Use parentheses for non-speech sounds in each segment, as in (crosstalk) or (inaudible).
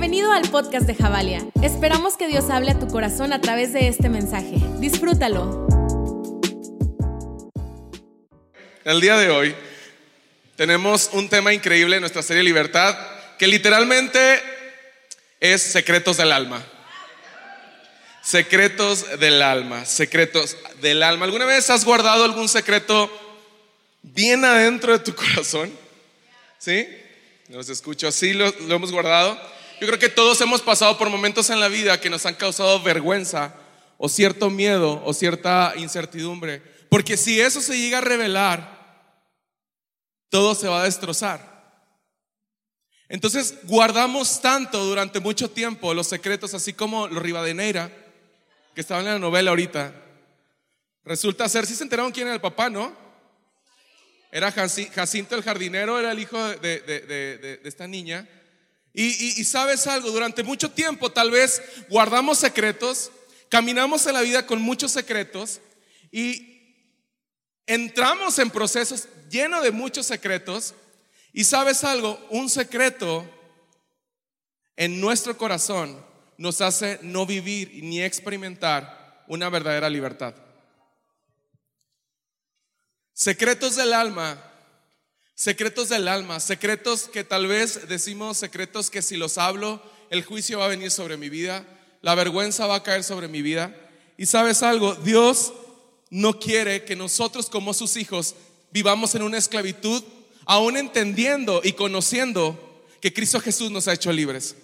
Bienvenido al podcast de Javalia. Esperamos que Dios hable a tu corazón a través de este mensaje. Disfrútalo. El día de hoy tenemos un tema increíble en nuestra serie Libertad, que literalmente es secretos del alma. Secretos del alma, secretos del alma. ¿Alguna vez has guardado algún secreto bien adentro de tu (laughs) corazón? ¿Sí? Los escucho así, lo, lo hemos guardado. Yo creo que todos hemos pasado por momentos en la vida que nos han causado vergüenza o cierto miedo o cierta incertidumbre. Porque si eso se llega a revelar, todo se va a destrozar. Entonces guardamos tanto durante mucho tiempo los secretos, así como los Rivadeneira, que estaban en la novela ahorita. Resulta ser, si se enteraron quién era el papá, ¿no? Era Jacinto el jardinero, era el hijo de esta niña. Y, sabes algo, durante mucho tiempo tal vez guardamos secretos, caminamos en la vida con muchos secretos y entramos en procesos llenos de muchos secretos. Y sabes algo, un secreto en nuestro corazón nos hace no vivir ni experimentar una verdadera libertad. Secretos del alma Secretos del alma, secretos que tal vez decimos, secretos que si los hablo, el juicio va a venir sobre mi vida, la vergüenza va a caer sobre mi vida. Y sabes algo, Dios no quiere que nosotros como sus hijos vivamos en una esclavitud, aún entendiendo y conociendo que Cristo Jesús nos ha hecho libres.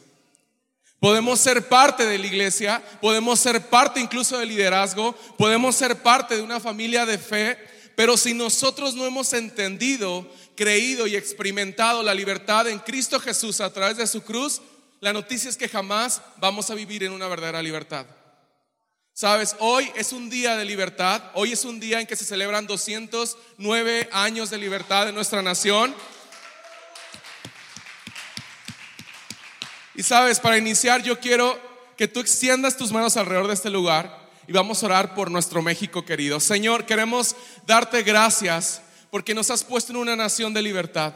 Podemos ser parte de la iglesia, podemos ser parte incluso del liderazgo, podemos ser parte de una familia de fe, pero si nosotros no hemos entendido creído y experimentado la libertad en Cristo Jesús a través de su cruz, la noticia es que jamás vamos a vivir en una verdadera libertad. Sabes, hoy es un día de libertad, hoy es un día en que se celebran 209 años de libertad de nuestra nación. Y sabes, para iniciar yo quiero que tú extiendas tus manos alrededor de este lugar y vamos a orar por nuestro México querido. Señor, queremos darte gracias porque nos has puesto en una nación de libertad.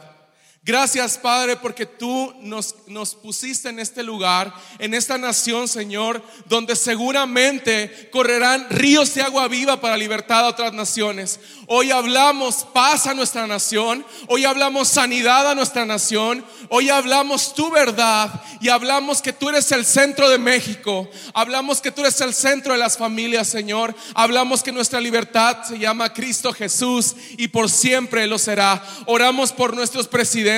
Gracias, Padre, porque tú nos, nos, pusiste en este lugar, en esta nación, Señor, donde seguramente correrán ríos de agua viva para libertad a otras naciones. Hoy hablamos paz a nuestra nación, hoy hablamos sanidad a nuestra nación, hoy hablamos tu verdad y hablamos que tú eres el centro de México, hablamos que tú eres el centro de las familias, Señor, hablamos que nuestra libertad se llama Cristo Jesús y por siempre lo será. Oramos por nuestros presidentes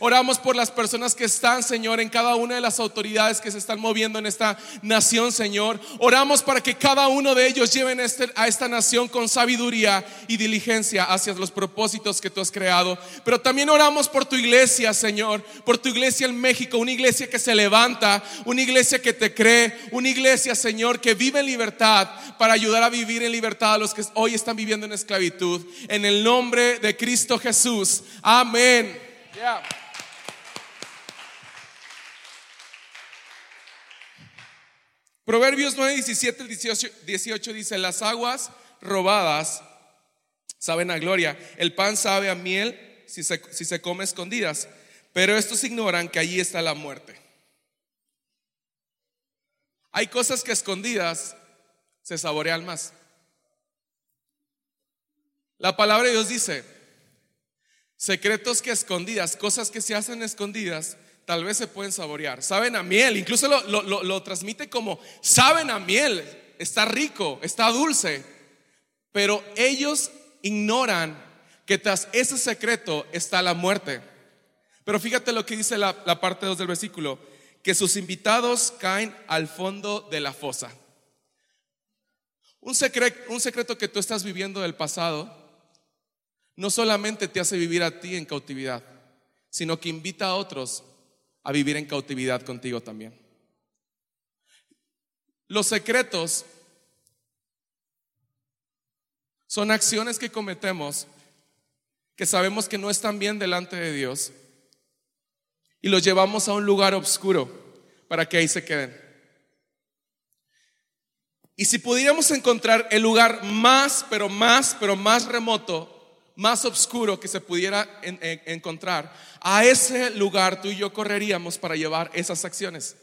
Oramos por las personas que están, Señor, en cada una de las autoridades que se están moviendo en esta nación, Señor. Oramos para que cada uno de ellos lleven este, a esta nación con sabiduría y diligencia hacia los propósitos que tú has creado. Pero también oramos por tu iglesia, Señor, por tu iglesia en México, una iglesia que se levanta, una iglesia que te cree, una iglesia, Señor, que vive en libertad para ayudar a vivir en libertad a los que hoy están viviendo en esclavitud. En el nombre de Cristo Jesús. Amén. Proverbios 9, 17, 18, dice, las aguas robadas saben a gloria, el pan sabe a miel si se, si se come escondidas, pero estos ignoran que allí está la muerte. Hay cosas que escondidas se saborean más. La palabra de Dios dice, Secretos que escondidas, cosas que se hacen escondidas, tal vez se pueden saborear. Saben a miel, incluso lo, transmite como, saben a miel, está rico, está dulce. Pero ellos ignoran que tras ese secreto está la muerte. Pero fíjate lo que dice la, parte 2 del versículo, que sus invitados caen al fondo de la fosa. Un secreto, un secreto que tú estás viviendo del pasado no solamente te hace vivir a ti en cautividad, sino que invita a otros a vivir en cautividad contigo también. Los secretos son acciones que cometemos que sabemos que no están bien delante de Dios y los llevamos a un lugar oscuro para que ahí se queden. Y si pudiéramos encontrar el lugar más, pero más, pero más remoto más oscuro que se pudiera encontrar, a ese lugar tú y yo correríamos para llevar esas acciones.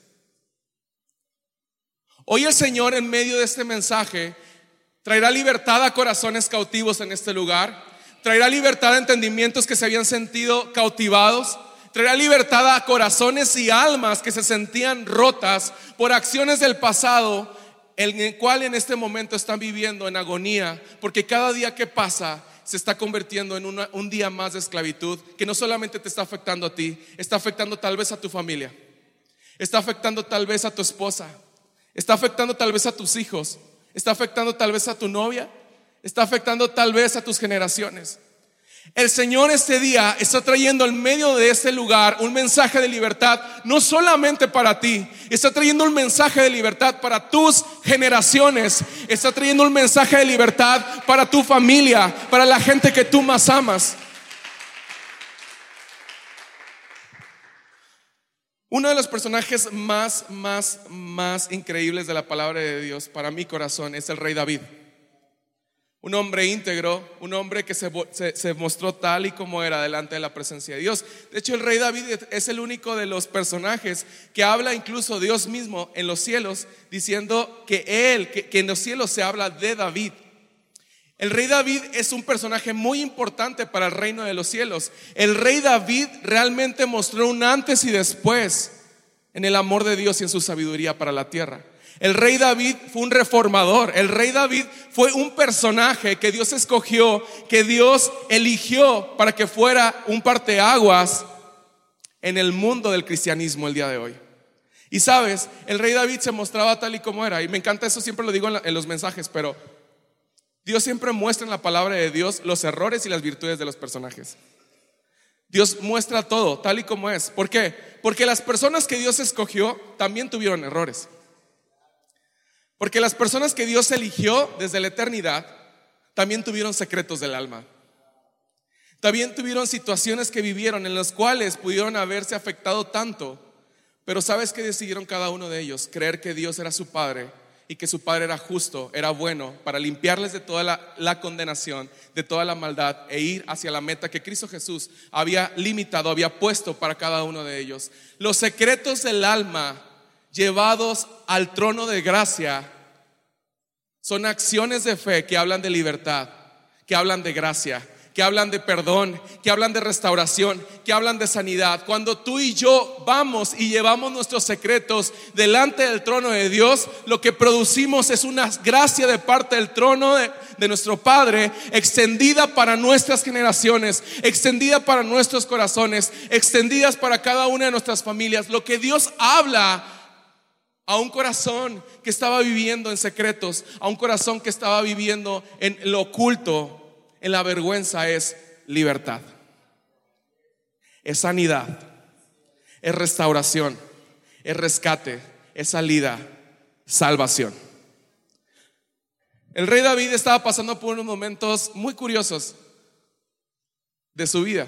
Hoy el Señor en medio de este mensaje traerá libertad a corazones cautivos en este lugar, traerá libertad a entendimientos que se habían sentido cautivados, traerá libertad a corazones y almas que se sentían rotas por acciones del pasado, en el cual en este momento están viviendo en agonía, porque cada día que pasa se está convirtiendo en un día más de esclavitud, que no solamente te está afectando a ti, está afectando tal vez a tu familia, está afectando tal vez a tu esposa, está afectando tal vez a tus hijos, está afectando tal vez a tu novia, está afectando tal vez a tus generaciones. El Señor este día está trayendo en medio de este lugar un mensaje de libertad, no solamente para ti, está trayendo un mensaje de libertad para tus generaciones, está trayendo un mensaje de libertad para tu familia, para la gente que tú más amas. Uno de los personajes más, más, más increíbles de la palabra de Dios para mi corazón es el rey David. Un hombre íntegro, un hombre que se, mostró tal y como era delante de la presencia de Dios. De hecho, el rey David es el único de los personajes que habla incluso Dios mismo en los cielos, diciendo que él, que, que en los cielos se habla de David. El rey David es un personaje muy importante para el reino de los cielos. El rey David realmente mostró un antes y después en el amor de Dios y en su sabiduría para la tierra. El rey David fue un reformador. El rey David fue un personaje que Dios escogió, que Dios eligió para que fuera un parteaguas en el mundo del cristianismo el día de hoy. Y sabes, el rey David se mostraba tal y como era. Y me encanta eso, siempre lo digo en, los mensajes, pero Dios siempre muestra en la palabra de Dios los errores y las virtudes de los personajes. Dios muestra todo tal y como es. ¿Por qué? Porque las personas que Dios escogió también tuvieron errores. Porque las personas que Dios eligió desde la eternidad también tuvieron secretos del alma. También tuvieron situaciones que vivieron en las cuales pudieron haberse afectado tanto. Pero ¿sabes qué decidieron cada uno de ellos? Creer que Dios era su Padre y que su Padre era justo, era bueno, para limpiarles de toda la, la, condenación, de toda la maldad e ir hacia la meta que Cristo Jesús había limitado, había puesto para cada uno de ellos. Los secretos del alma llevados al trono de gracia son acciones de fe que hablan de libertad, que hablan de gracia, que hablan de perdón, que hablan de restauración, que hablan de sanidad. Cuando tú y yo vamos y llevamos nuestros secretos delante del trono de Dios, lo que producimos es una gracia de parte del trono de, nuestro Padre, extendida para nuestras generaciones, extendida para nuestros corazones, extendidas para cada una de nuestras familias. Lo que Dios habla a un corazón que estaba viviendo en secretos, a un corazón que estaba viviendo en lo oculto, en la vergüenza, es libertad, es sanidad, es restauración, es rescate, es salida, salvación. El rey David estaba pasando por unos momentos muy curiosos de su vida.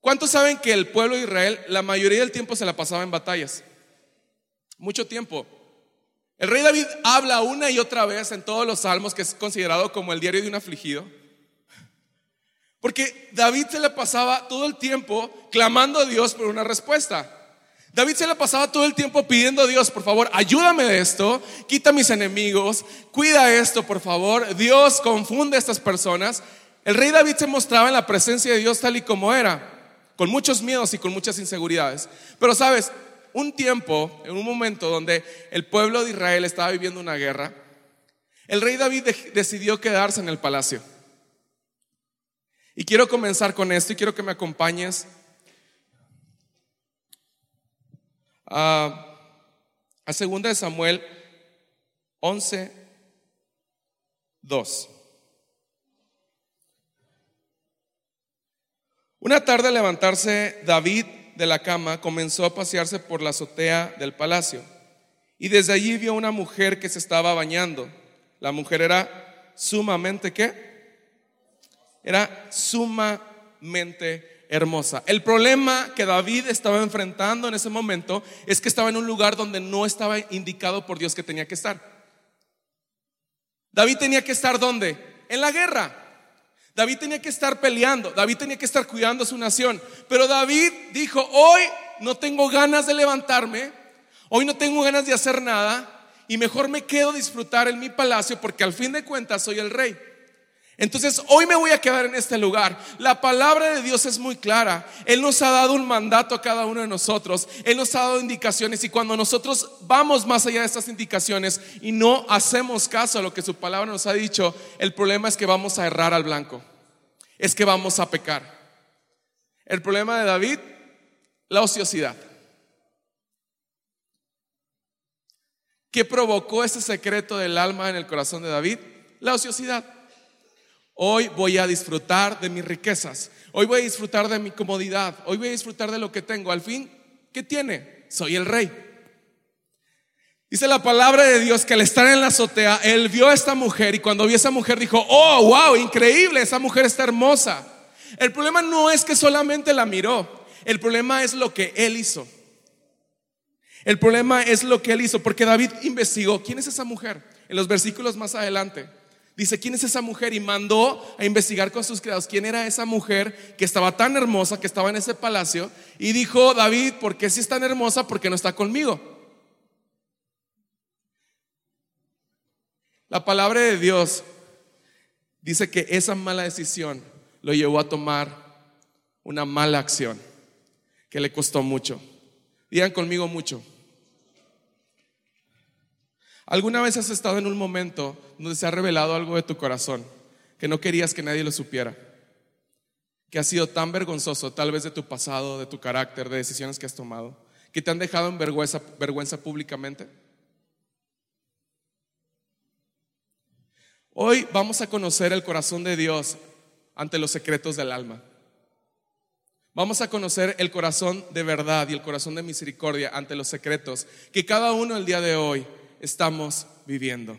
¿Cuántos saben que el pueblo de Israel la mayoría del tiempo se la pasaba en batallas? Mucho tiempo. El rey David habla una y otra vez en todos los salmos que es considerado como el diario de un afligido. Porque David se le pasaba todo el tiempo clamando a Dios por una respuesta. David se le pasaba todo el tiempo pidiendo a Dios, por favor, ayúdame de esto, quita mis enemigos, cuida esto, por favor. Dios confunde a estas personas. El rey David se mostraba en la presencia de Dios tal y como era, con muchos miedos y con muchas inseguridades. Pero sabes, un tiempo, en un momento donde el pueblo de Israel estaba viviendo una guerra, el rey David decidió quedarse en el palacio. Y quiero comenzar con esto y quiero que me acompañes a, a 2 de Samuel 11, 2. Una tarde al levantarse David de la cama, comenzó a pasearse por la azotea del palacio. Y desde allí vio una mujer que se estaba bañando. La mujer era sumamente, ¿qué? Era sumamente hermosa. El problema que David estaba enfrentando en ese momento es que estaba en un lugar donde no estaba indicado por Dios que tenía que estar. David tenía que estar ¿dónde? En la guerra. David tenía que estar peleando, David tenía que estar cuidando a su nación. Pero David dijo, hoy no tengo ganas de levantarme, hoy no tengo ganas de hacer nada y mejor me quedo disfrutar en mi palacio porque al fin de cuentas soy el rey. Entonces hoy me voy a quedar en este lugar. La palabra de Dios es muy clara. Él nos ha dado un mandato a cada uno de nosotros. Él nos ha dado indicaciones y cuando nosotros vamos más allá de estas indicaciones y no hacemos caso a lo que su palabra nos ha dicho, el problema es que vamos a errar al blanco. Es que vamos a pecar. El problema de David, la ociosidad. ¿Qué provocó ese secreto del alma en el corazón de David? La ociosidad. Hoy voy a disfrutar de mis riquezas. Hoy voy a disfrutar de mi comodidad. Hoy voy a disfrutar de lo que tengo. Al fin, ¿qué tiene? Soy el rey. Dice la palabra de Dios que al estar en la azotea, él vio a esta mujer y cuando vio a esa mujer dijo, oh, wow, increíble, esa mujer está hermosa. El problema no es que solamente la miró, el problema es lo que él hizo. El problema es lo que él hizo, porque David investigó, ¿quién es esa mujer? En los versículos más adelante. Dice, ¿quién es esa mujer? Y mandó a investigar con sus criados quién era esa mujer que estaba tan hermosa, que estaba en ese palacio. Y dijo, David, ¿por qué si es tan hermosa? Porque no está conmigo. La palabra de Dios dice que esa mala decisión lo llevó a tomar una mala acción que le costó mucho. Digan conmigo mucho. ¿Alguna vez has estado en un momento donde se ha revelado algo de tu corazón que no querías que nadie lo supiera? Que ha sido tan vergonzoso, tal vez de tu pasado, de tu carácter, de decisiones que has tomado, que te han dejado en vergüenza, vergüenza públicamente. Hoy vamos a conocer el corazón de Dios ante los secretos del alma. Vamos a conocer el corazón de verdad y el corazón de misericordia ante los secretos que cada uno el día de hoy estamos viviendo.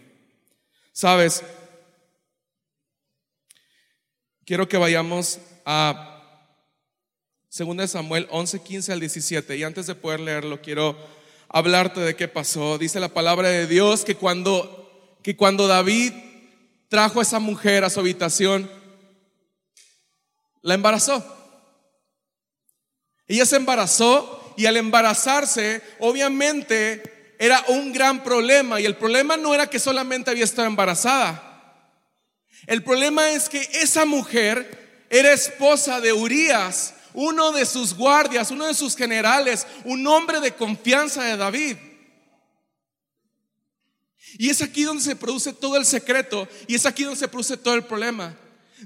Sabes, quiero que vayamos a 2 Samuel 11, 15 al 17 y antes de poder leerlo quiero hablarte de qué pasó. Dice la palabra de Dios que cuando, que cuando David trajo a esa mujer a su habitación, la embarazó. Ella se embarazó y al embarazarse, obviamente era un gran problema y el problema no era que solamente había estado embarazada. El problema es que esa mujer era esposa de Urias, uno de sus guardias, uno de sus generales, un hombre de confianza de David. Y es aquí donde se produce todo el secreto y es aquí donde se produce todo el problema.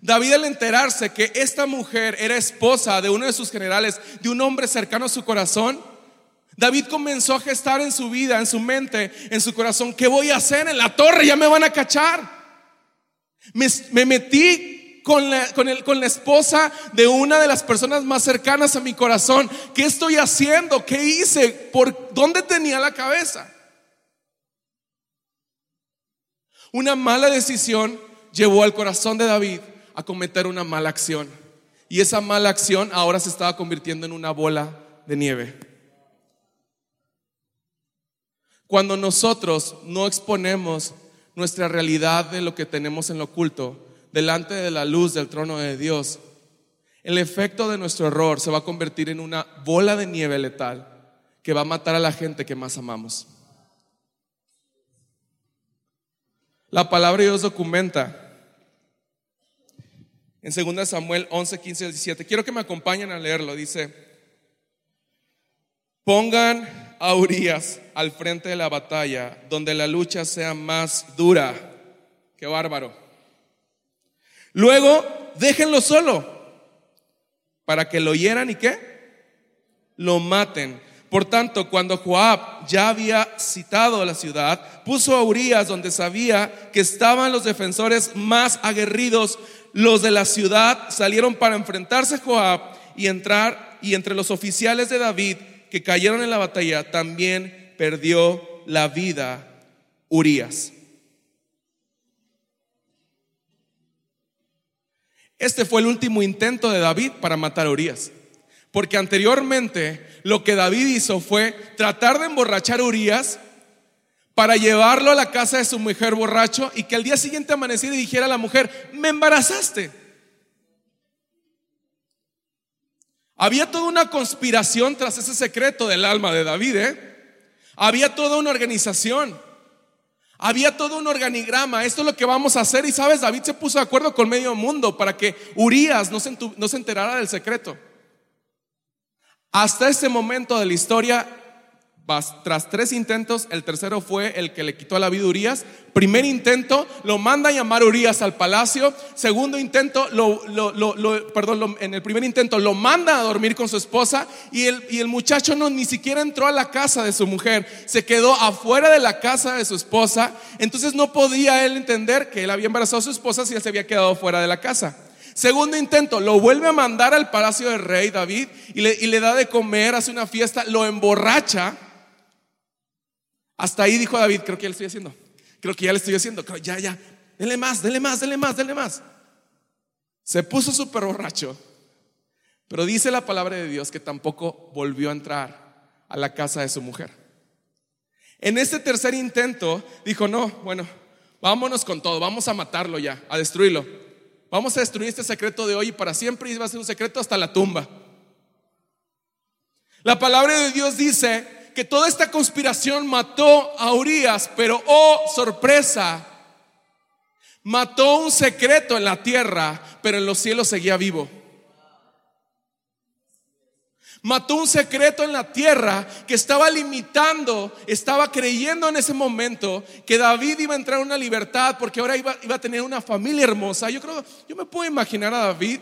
David al enterarse que esta mujer era esposa de uno de sus generales, de un hombre cercano a su corazón, David comenzó a gestar en su vida, en su mente, en su corazón, ¿qué voy a hacer en la torre? Ya me van a cachar. Me, metí con la, con, con la esposa de una de las personas más cercanas a mi corazón. ¿Qué estoy haciendo? ¿Qué hice? ¿Por dónde tenía la cabeza? Una mala decisión llevó al corazón de David a cometer una mala acción. Y esa mala acción ahora se estaba convirtiendo en una bola de nieve. Cuando nosotros no exponemos nuestra realidad de lo que tenemos en lo oculto delante de la luz del trono de Dios, el efecto de nuestro error se va a convertir en una bola de nieve letal que va a matar a la gente que más amamos. La palabra de Dios documenta en 2 Samuel 11, 15 y 17. Quiero que me acompañen a leerlo. Dice, pongan a Urias al frente de la batalla, donde la lucha sea más dura. Qué bárbaro. Luego, déjenlo solo, para que lo hieran y qué? Lo maten. Por tanto, cuando Joab ya había citado la ciudad, puso a Urias donde sabía que estaban los defensores más aguerridos. Los de la ciudad salieron para enfrentarse a Joab y entrar, y entre los oficiales de David que cayeron en la batalla, también perdió la vida Urias. Este fue el último intento de David para matar a Urias. Porque anteriormente lo que David hizo fue tratar de emborrachar a Urias para llevarlo a la casa de su mujer borracho y que al día siguiente amaneciera y dijera a la mujer, me embarazaste. Había toda una conspiración tras ese secreto del alma de David. ¿eh? Había toda una organización. Había todo un organigrama. Esto es lo que vamos a hacer. Y sabes, David se puso de acuerdo con medio mundo para que Urias no se, no se enterara del secreto. Hasta este momento de la historia, tras tres intentos, el tercero fue el que le quitó la vida a Urias. Primer intento, lo manda a llamar Urias al palacio. Segundo intento, lo, perdón, en el primer intento lo manda a dormir con su esposa y el, muchacho no ni siquiera entró a la casa de su mujer, se quedó afuera de la casa de su esposa. Entonces no podía él entender que él había embarazado a su esposa si él se había quedado fuera de la casa. Segundo intento, lo vuelve a mandar al palacio del rey David y le da de comer, hace una fiesta, lo emborracha hasta ahí dijo David, creo que ya lo estoy haciendo. Creo que ya lo estoy haciendo. ya, ya. Dele más, dele más, dele más, dele más. Se puso súper borracho. Pero dice la palabra de Dios que tampoco volvió a entrar a la casa de su mujer. En este tercer intento dijo, no, bueno, vámonos con todo, vamos a matarlo ya, a destruirlo. Vamos a destruir este secreto de hoy y para siempre y va a ser un secreto hasta la tumba. La palabra de Dios dice que toda esta conspiración mató a Urias, pero oh sorpresa, mató un secreto en la tierra, pero en los cielos seguía vivo. Mató un secreto en la tierra que estaba limitando, estaba creyendo en ese momento que David iba a entrar en una libertad porque ahora iba, iba a tener una familia hermosa. Yo creo, yo me puedo imaginar a David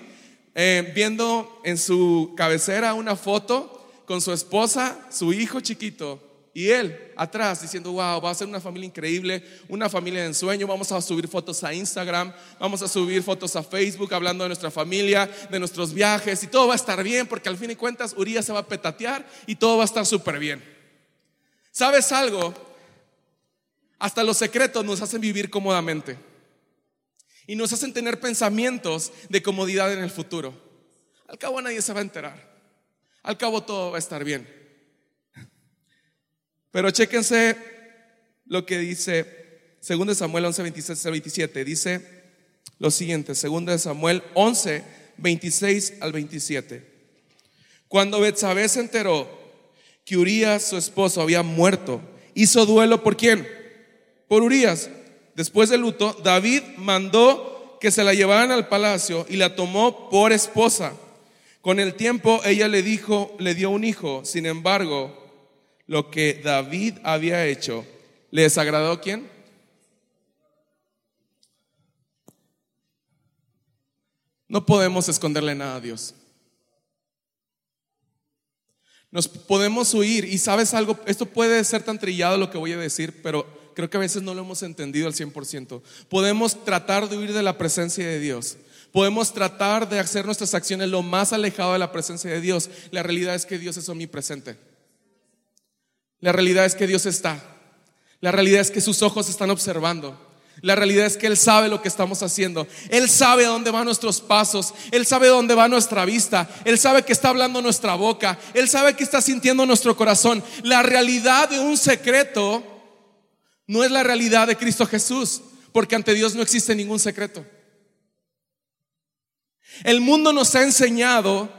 eh, viendo en su cabecera una foto con su esposa, su hijo chiquito y él atrás diciendo, wow, va a ser una familia increíble, una familia de ensueño, vamos a subir fotos a Instagram, vamos a subir fotos a Facebook hablando de nuestra familia, de nuestros viajes y todo va a estar bien porque al fin y cuentas Urias se va a petatear y todo va a estar súper bien. ¿Sabes algo? Hasta los secretos nos hacen vivir cómodamente y nos hacen tener pensamientos de comodidad en el futuro. Al cabo nadie se va a enterar. Al cabo todo va a estar bien. Pero chéquense lo que dice 2 Samuel 11, 26 al 27. Dice lo siguiente, 2 Samuel 11, 26 al 27. Cuando Betsabé se enteró que Urias, su esposo, había muerto, hizo duelo por quién? Por Urias. Después del luto, David mandó que se la llevaran al palacio y la tomó por esposa. Con el tiempo ella le dijo, le dio un hijo. Sin embargo, lo que David había hecho, ¿le desagradó quién? No podemos esconderle nada a Dios. Nos podemos huir y sabes algo, esto puede ser tan trillado lo que voy a decir, pero creo que a veces no lo hemos entendido al 100%. Podemos tratar de huir de la presencia de Dios. Podemos tratar de hacer nuestras acciones lo más alejado de la presencia de Dios. La realidad es que Dios es omnipresente. La realidad es que Dios está. La realidad es que sus ojos están observando. La realidad es que Él sabe lo que estamos haciendo. Él sabe dónde van nuestros pasos. Él sabe dónde va nuestra vista. Él sabe que está hablando nuestra boca. Él sabe que está sintiendo nuestro corazón. La realidad de un secreto no es la realidad de Cristo Jesús, porque ante Dios no existe ningún secreto. El mundo nos ha enseñado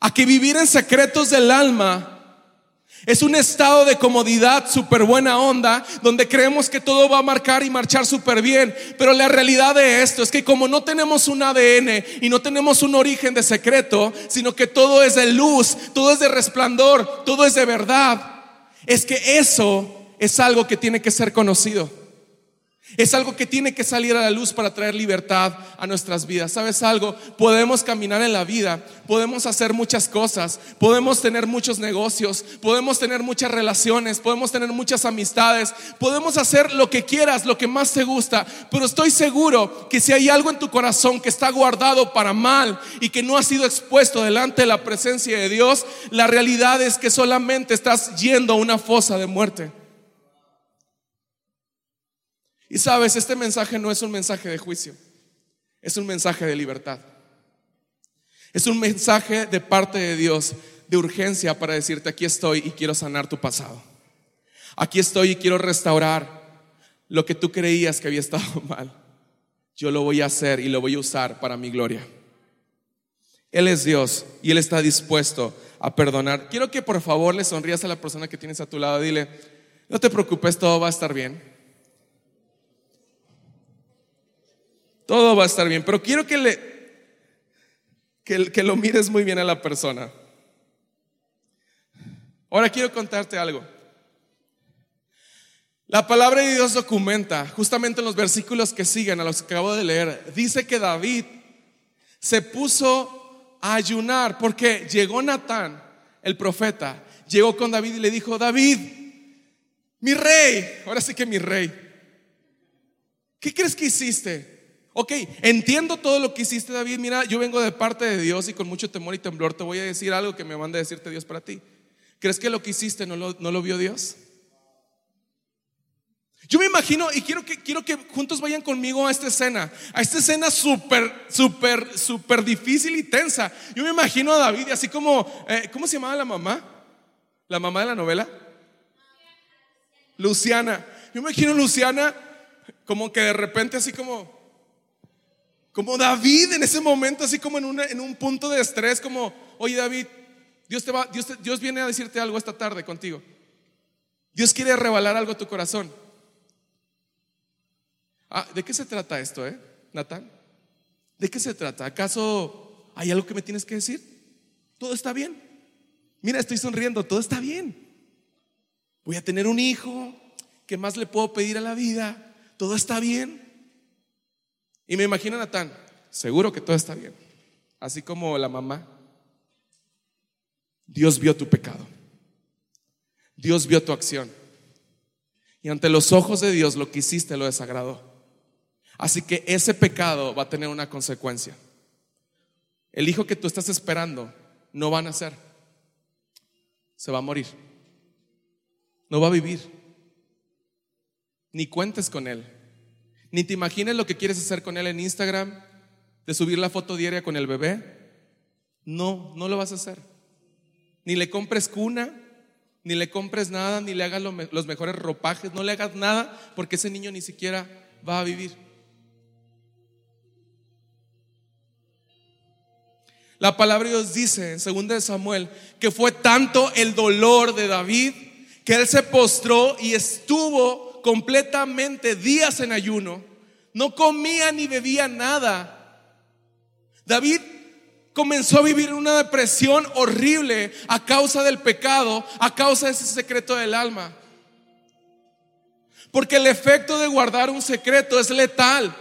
a que vivir en secretos del alma es un estado de comodidad súper buena onda, donde creemos que todo va a marcar y marchar súper bien. Pero la realidad de esto es que como no tenemos un ADN y no tenemos un origen de secreto, sino que todo es de luz, todo es de resplandor, todo es de verdad, es que eso es algo que tiene que ser conocido. Es algo que tiene que salir a la luz para traer libertad a nuestras vidas. ¿Sabes algo? Podemos caminar en la vida, podemos hacer muchas cosas, podemos tener muchos negocios, podemos tener muchas relaciones, podemos tener muchas amistades, podemos hacer lo que quieras, lo que más te gusta, pero estoy seguro que si hay algo en tu corazón que está guardado para mal y que no ha sido expuesto delante de la presencia de Dios, la realidad es que solamente estás yendo a una fosa de muerte. Y sabes, este mensaje no es un mensaje de juicio, es un mensaje de libertad. Es un mensaje de parte de Dios de urgencia para decirte, aquí estoy y quiero sanar tu pasado. Aquí estoy y quiero restaurar lo que tú creías que había estado (laughs) mal. Yo lo voy a hacer y lo voy a usar para mi gloria. Él es Dios y Él está dispuesto a perdonar. Quiero que por favor le sonrías a la persona que tienes a tu lado. Dile, no te preocupes, todo va a estar bien. Todo va a estar bien, pero quiero que le que, que lo mires muy bien a la persona. Ahora quiero contarte algo. La palabra de Dios documenta, justamente en los versículos que siguen, a los que acabo de leer, dice que David se puso a ayunar porque llegó Natán, el profeta, llegó con David y le dijo, David, mi rey, ahora sí que mi rey, ¿qué crees que hiciste? Ok, entiendo todo lo que hiciste David, mira, yo vengo de parte de Dios y con mucho temor y temblor te voy a decir algo que me manda a decirte Dios para ti. ¿Crees que lo que hiciste no lo, vio Dios? Yo me imagino y quiero que, quiero que juntos vayan conmigo a esta escena, a esta escena súper, súper, súper difícil y tensa. Yo me imagino a David así como, eh, ¿cómo se llamaba la mamá? ¿La mamá de la novela? Luciana. Yo me imagino a Luciana como que de repente así como, como David en ese momento, así como en, en un punto de estrés, como, oye David, Dios, te va, Dios, Dios viene a decirte algo esta tarde contigo. Dios quiere revelar algo a tu corazón. Ah, ¿de qué se trata esto, eh, Natán? ¿De qué se trata? ¿Acaso hay algo que me tienes que decir? Todo está bien. Mira, estoy sonriendo, todo está bien. Voy a tener un hijo, ¿qué más le puedo pedir a la vida? Todo está bien. Y me imagino Natán, seguro que todo está bien. Así como la mamá. Dios vio tu pecado. Dios vio tu acción. Y ante los ojos de Dios lo que hiciste lo desagradó. Así que ese pecado va a tener una consecuencia. El hijo que tú estás esperando no va a nacer. Se va a morir. No va a vivir. Ni cuentes con él. Ni te imagines lo que quieres hacer con él en Instagram, de subir la foto diaria con el bebé. No, no lo vas a hacer. Ni le compres cuna, ni le compres nada, ni le hagas los mejores ropajes, no le hagas nada porque ese niño ni siquiera va a vivir. La palabra de Dios dice en 2 Samuel que fue tanto el dolor de David que él se postró y estuvo completamente días en ayuno. No comía ni bebía nada. David comenzó a vivir una depresión horrible a causa del pecado, a causa de ese secreto del alma. Porque el efecto de guardar un secreto es letal.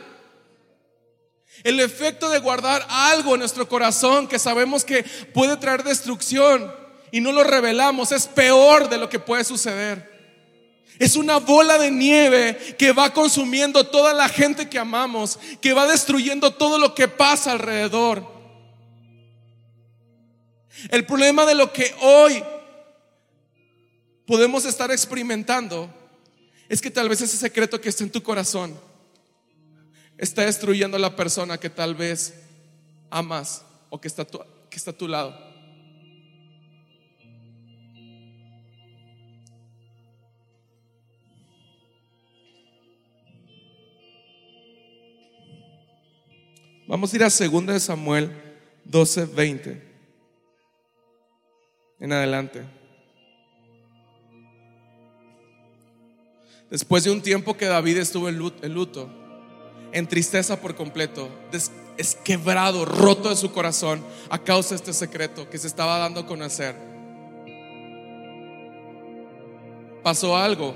El efecto de guardar algo en nuestro corazón que sabemos que puede traer destrucción y no lo revelamos es peor de lo que puede suceder. Es una bola de nieve que va consumiendo toda la gente que amamos, que va destruyendo todo lo que pasa alrededor. El problema de lo que hoy podemos estar experimentando es que tal vez ese secreto que está en tu corazón está destruyendo a la persona que tal vez amas o que está, que está a tu lado. Vamos a ir a 2 de Samuel 12, 20. En adelante. Después de un tiempo que David estuvo en luto, en tristeza por completo, es quebrado, roto de su corazón a causa de este secreto que se estaba dando a conocer. Pasó algo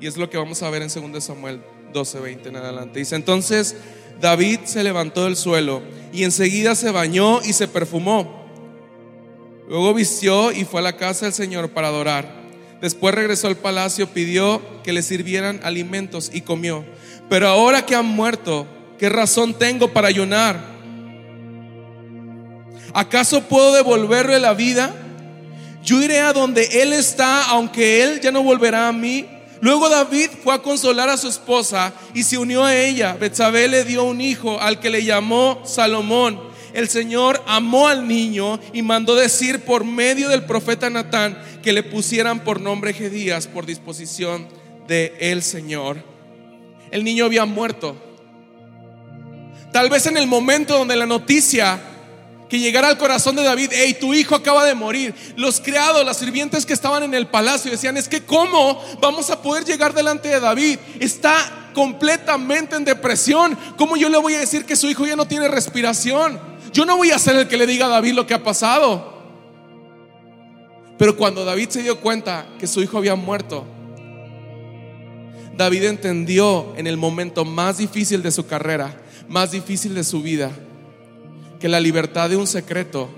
y es lo que vamos a ver en 2 Samuel 12:20 en adelante. Dice, entonces David se levantó del suelo y enseguida se bañó y se perfumó. Luego vistió y fue a la casa del Señor para adorar. Después regresó al palacio, pidió que le sirvieran alimentos y comió. Pero ahora que han muerto, ¿qué razón tengo para ayunar? ¿Acaso puedo devolverle la vida? Yo iré a donde él está, aunque él ya no volverá a mí. Luego David fue a consolar a su esposa y se unió a ella. Betsabé le dio un hijo al que le llamó Salomón. El Señor amó al niño y mandó decir por medio del profeta Natán que le pusieran por nombre Gedías por disposición de el Señor el niño había muerto. Tal vez en el momento donde la noticia que llegara al corazón de David, hey, tu hijo acaba de morir. Los criados, las sirvientes que estaban en el palacio decían, es que ¿cómo vamos a poder llegar delante de David? Está completamente en depresión. ¿Cómo yo le voy a decir que su hijo ya no tiene respiración? Yo no voy a ser el que le diga a David lo que ha pasado. Pero cuando David se dio cuenta que su hijo había muerto, David entendió en el momento más difícil de su carrera, más difícil de su vida, que la libertad de un secreto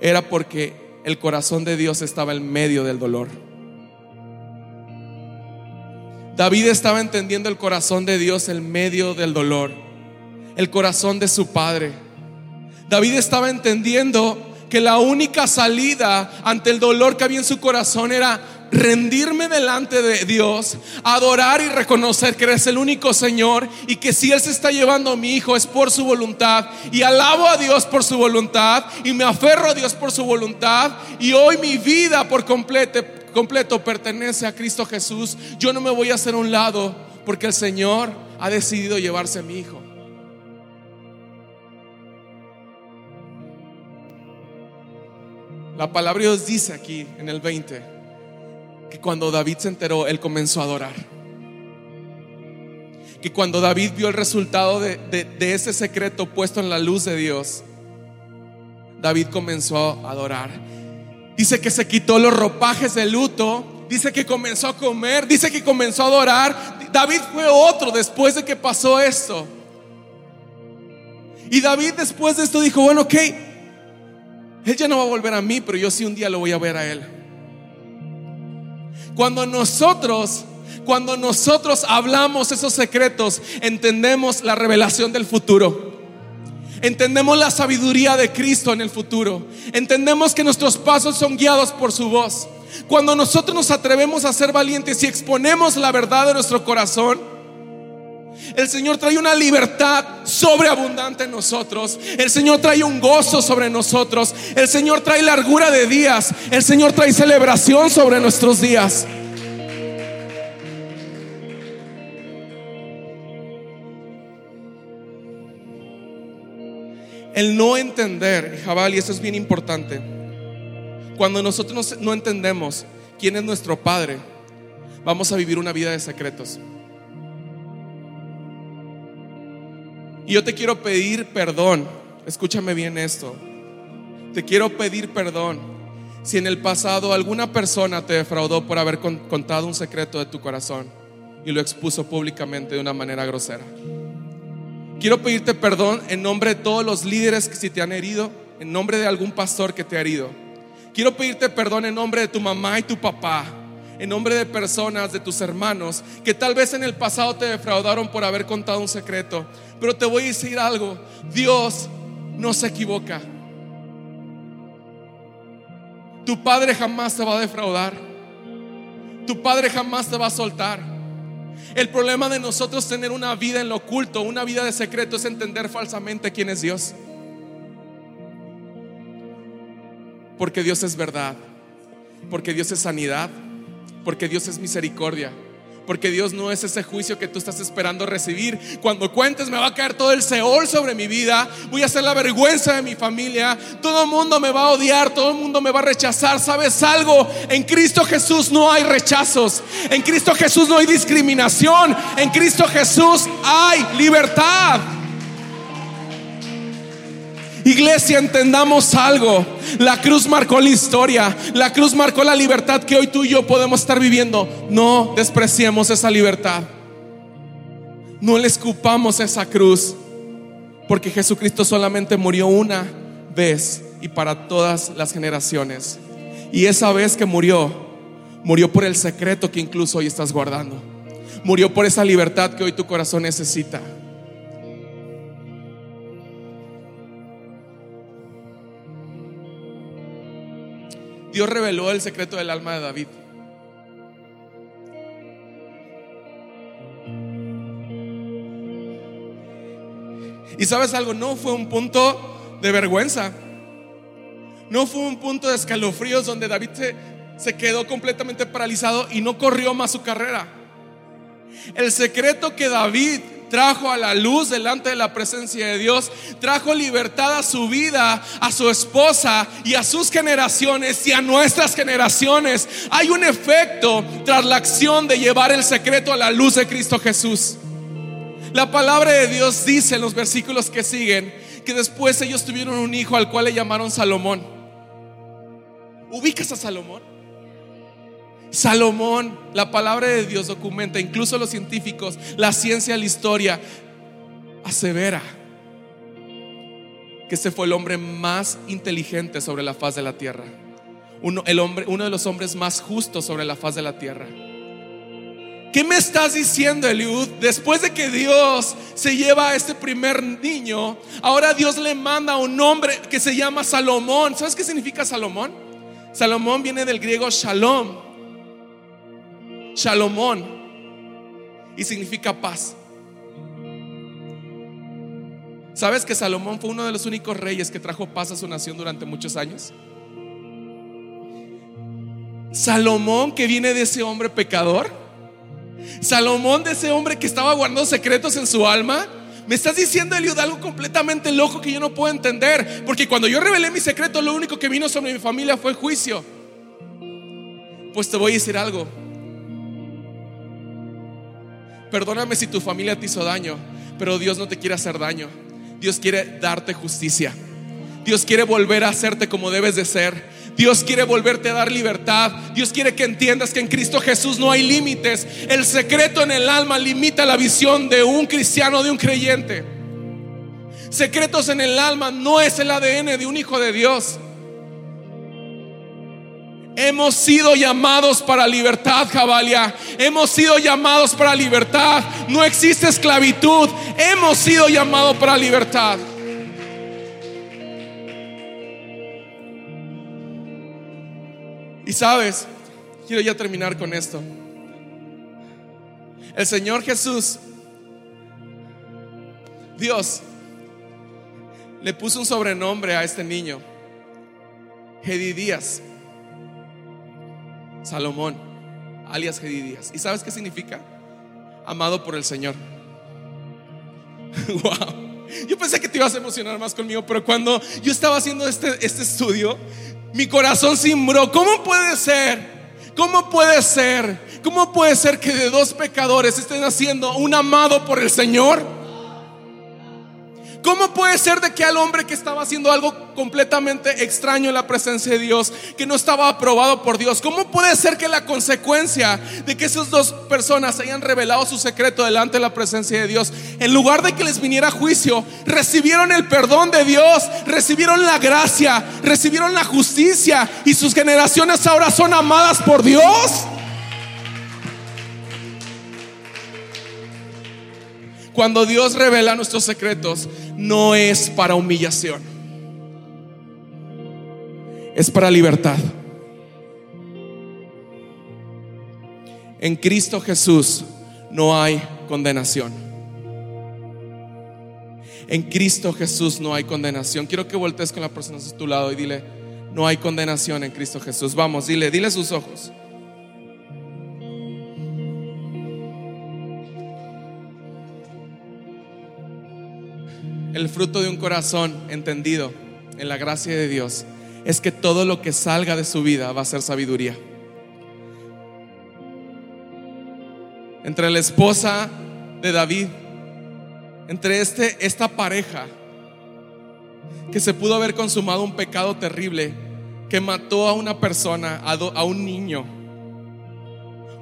era porque el corazón de Dios estaba en medio del dolor. David estaba entendiendo el corazón de Dios en medio del dolor, el corazón de su padre. David estaba entendiendo que la única salida ante el dolor que había en su corazón era rendirme delante de Dios, adorar y reconocer que eres el único Señor y que si Él se está llevando a mi hijo es por su voluntad y alabo a Dios por su voluntad y me aferro a Dios por su voluntad y hoy mi vida por completo, completo pertenece a Cristo Jesús. Yo no me voy a hacer un lado porque el Señor ha decidido llevarse a mi hijo. La palabra de Dios dice aquí en el 20 que cuando David se enteró, él comenzó a adorar. Que cuando David vio el resultado de, de, ese secreto puesto en la luz de Dios, David comenzó a adorar. Dice que se quitó los ropajes de luto, dice que comenzó a comer, dice que comenzó a adorar. David fue otro después de que pasó esto. Y David después de esto dijo, bueno, ok, él ya no va a volver a mí, pero yo sí un día lo voy a ver a Él. Cuando nosotros, cuando nosotros hablamos esos secretos, entendemos la revelación del futuro. Entendemos la sabiduría de Cristo en el futuro. Entendemos que nuestros pasos son guiados por su voz. Cuando nosotros nos atrevemos a ser valientes y exponemos la verdad de nuestro corazón, el Señor trae una libertad sobreabundante en nosotros. El Señor trae un gozo sobre nosotros. El Señor trae largura de días. El Señor trae celebración sobre nuestros días. El no entender, Jabal, y eso es bien importante. Cuando nosotros no entendemos quién es nuestro Padre, vamos a vivir una vida de secretos. Y yo te quiero pedir perdón. Escúchame bien esto. Te quiero pedir perdón si en el pasado alguna persona te defraudó por haber contado un secreto de tu corazón y lo expuso públicamente de una manera grosera. Quiero pedirte perdón en nombre de todos los líderes que si te han herido, en nombre de algún pastor que te ha herido. Quiero pedirte perdón en nombre de tu mamá y tu papá, en nombre de personas, de tus hermanos, que tal vez en el pasado te defraudaron por haber contado un secreto. Pero te voy a decir algo, Dios no se equivoca. Tu padre jamás te va a defraudar. Tu padre jamás te va a soltar. El problema de nosotros tener una vida en lo oculto, una vida de secreto, es entender falsamente quién es Dios. Porque Dios es verdad, porque Dios es sanidad, porque Dios es misericordia. Porque Dios no es ese juicio que tú estás esperando recibir. Cuando cuentes me va a caer todo el Seol sobre mi vida. Voy a ser la vergüenza de mi familia. Todo el mundo me va a odiar. Todo el mundo me va a rechazar. ¿Sabes algo? En Cristo Jesús no hay rechazos. En Cristo Jesús no hay discriminación. En Cristo Jesús hay libertad. Iglesia, entendamos algo. La cruz marcó la historia. La cruz marcó la libertad que hoy tú y yo podemos estar viviendo. No despreciemos esa libertad. No le escupamos esa cruz. Porque Jesucristo solamente murió una vez y para todas las generaciones. Y esa vez que murió, murió por el secreto que incluso hoy estás guardando. Murió por esa libertad que hoy tu corazón necesita. Dios reveló el secreto del alma de David. Y sabes algo, no fue un punto de vergüenza. No fue un punto de escalofríos donde David se, se, quedó completamente paralizado y no corrió más su carrera. El secreto que David trajo a la luz delante de la presencia de Dios, trajo libertad a su vida, a su esposa y a sus generaciones y a nuestras generaciones. Hay un efecto tras la acción de llevar el secreto a la luz de Cristo Jesús. La palabra de Dios dice en los versículos que siguen que después ellos tuvieron un hijo al cual le llamaron Salomón. ¿Ubicas a Salomón? Salomón, la palabra de Dios documenta, incluso los científicos, la ciencia, la historia, asevera que ese fue el hombre más inteligente sobre la faz de la tierra. Uno, el hombre, uno de los hombres más justos sobre la faz de la tierra. ¿Qué me estás diciendo, Eliud? Después de que Dios se lleva a este primer niño, ahora Dios le manda a un hombre que se llama Salomón. ¿Sabes qué significa Salomón? Salomón viene del griego shalom, Shalomón y significa paz. ¿Sabes que Salomón fue uno de los únicos reyes que trajo paz a su nación durante muchos años? Salomón que viene de ese hombre pecador. Salomón de ese hombre que estaba guardando secretos en su alma. Me estás diciendo, Eliud, algo completamente loco que yo no puedo entender. Porque cuando yo revelé mi secreto, lo único que vino sobre mi familia fue juicio. Pues te voy a decir algo. Perdóname si tu familia te hizo daño, pero Dios no te quiere hacer daño. Dios quiere darte justicia. Dios quiere volver a hacerte como debes de ser. Dios quiere volverte a dar libertad. Dios quiere que entiendas que en Cristo Jesús no hay límites. El secreto en el alma limita la visión de un cristiano, de un creyente. Secretos en el alma no es el ADN de un hijo de Dios. Hemos sido llamados para libertad, Jabalia. Hemos sido llamados para libertad. No existe esclavitud. Hemos sido llamados para libertad. Y sabes, quiero ya terminar con esto. El Señor Jesús, Dios, le puso un sobrenombre a este niño, Gedidías. Salomón, alias Gedidías. ¿Y sabes qué significa? Amado por el Señor. (laughs) wow. Yo pensé que te ibas a emocionar más conmigo, pero cuando yo estaba haciendo este, este estudio, mi corazón cimbró. ¿Cómo puede ser? ¿Cómo puede ser? ¿Cómo puede ser que de dos pecadores estén haciendo un amado por el Señor? ¿Cómo puede ser de que al hombre que estaba haciendo algo completamente extraño en la presencia de Dios, que no estaba aprobado por Dios, cómo puede ser que la consecuencia de que esas dos personas hayan revelado su secreto delante de la presencia de Dios, en lugar de que les viniera juicio, recibieron el perdón de Dios, recibieron la gracia, recibieron la justicia y sus generaciones ahora son amadas por Dios? Cuando Dios revela nuestros secretos, no es para humillación, es para libertad. En Cristo Jesús no hay condenación. En Cristo Jesús no hay condenación. Quiero que voltees con la persona a tu lado y dile, no hay condenación en Cristo Jesús. Vamos, dile, dile sus ojos. El fruto de un corazón entendido en la gracia de Dios es que todo lo que salga de su vida va a ser sabiduría. Entre la esposa de David, entre este, esta pareja que se pudo haber consumado un pecado terrible que mató a una persona, a, a un niño,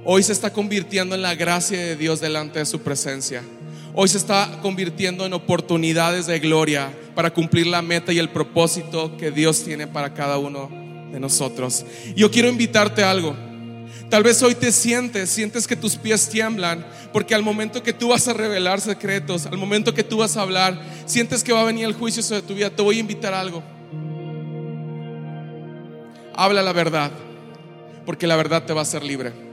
hoy se está convirtiendo en la gracia de Dios delante de su presencia hoy se está convirtiendo en oportunidades de gloria para cumplir la meta y el propósito que Dios tiene para cada uno de nosotros. Yo quiero invitarte a algo. Tal vez hoy te sientes, sientes que tus pies tiemblan, porque al momento que tú vas a revelar secretos, al momento que tú vas a hablar, sientes que va a venir el juicio sobre tu vida. Te voy a invitar a algo. Habla la verdad, porque la verdad te va a hacer libre.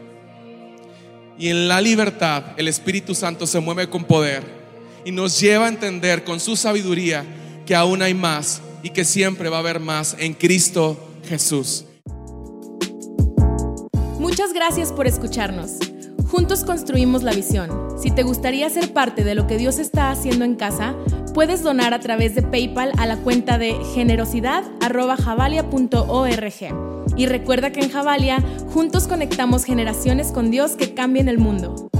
Y en la libertad el Espíritu Santo se mueve con poder y nos lleva a entender con su sabiduría que aún hay más y que siempre va a haber más en Cristo Jesús. Muchas gracias por escucharnos. Juntos construimos la visión. Si te gustaría ser parte de lo que Dios está haciendo en casa, puedes donar a través de PayPal a la cuenta de generosidad.javalia.org. Y recuerda que en Javalia juntos conectamos generaciones con Dios que cambien el mundo.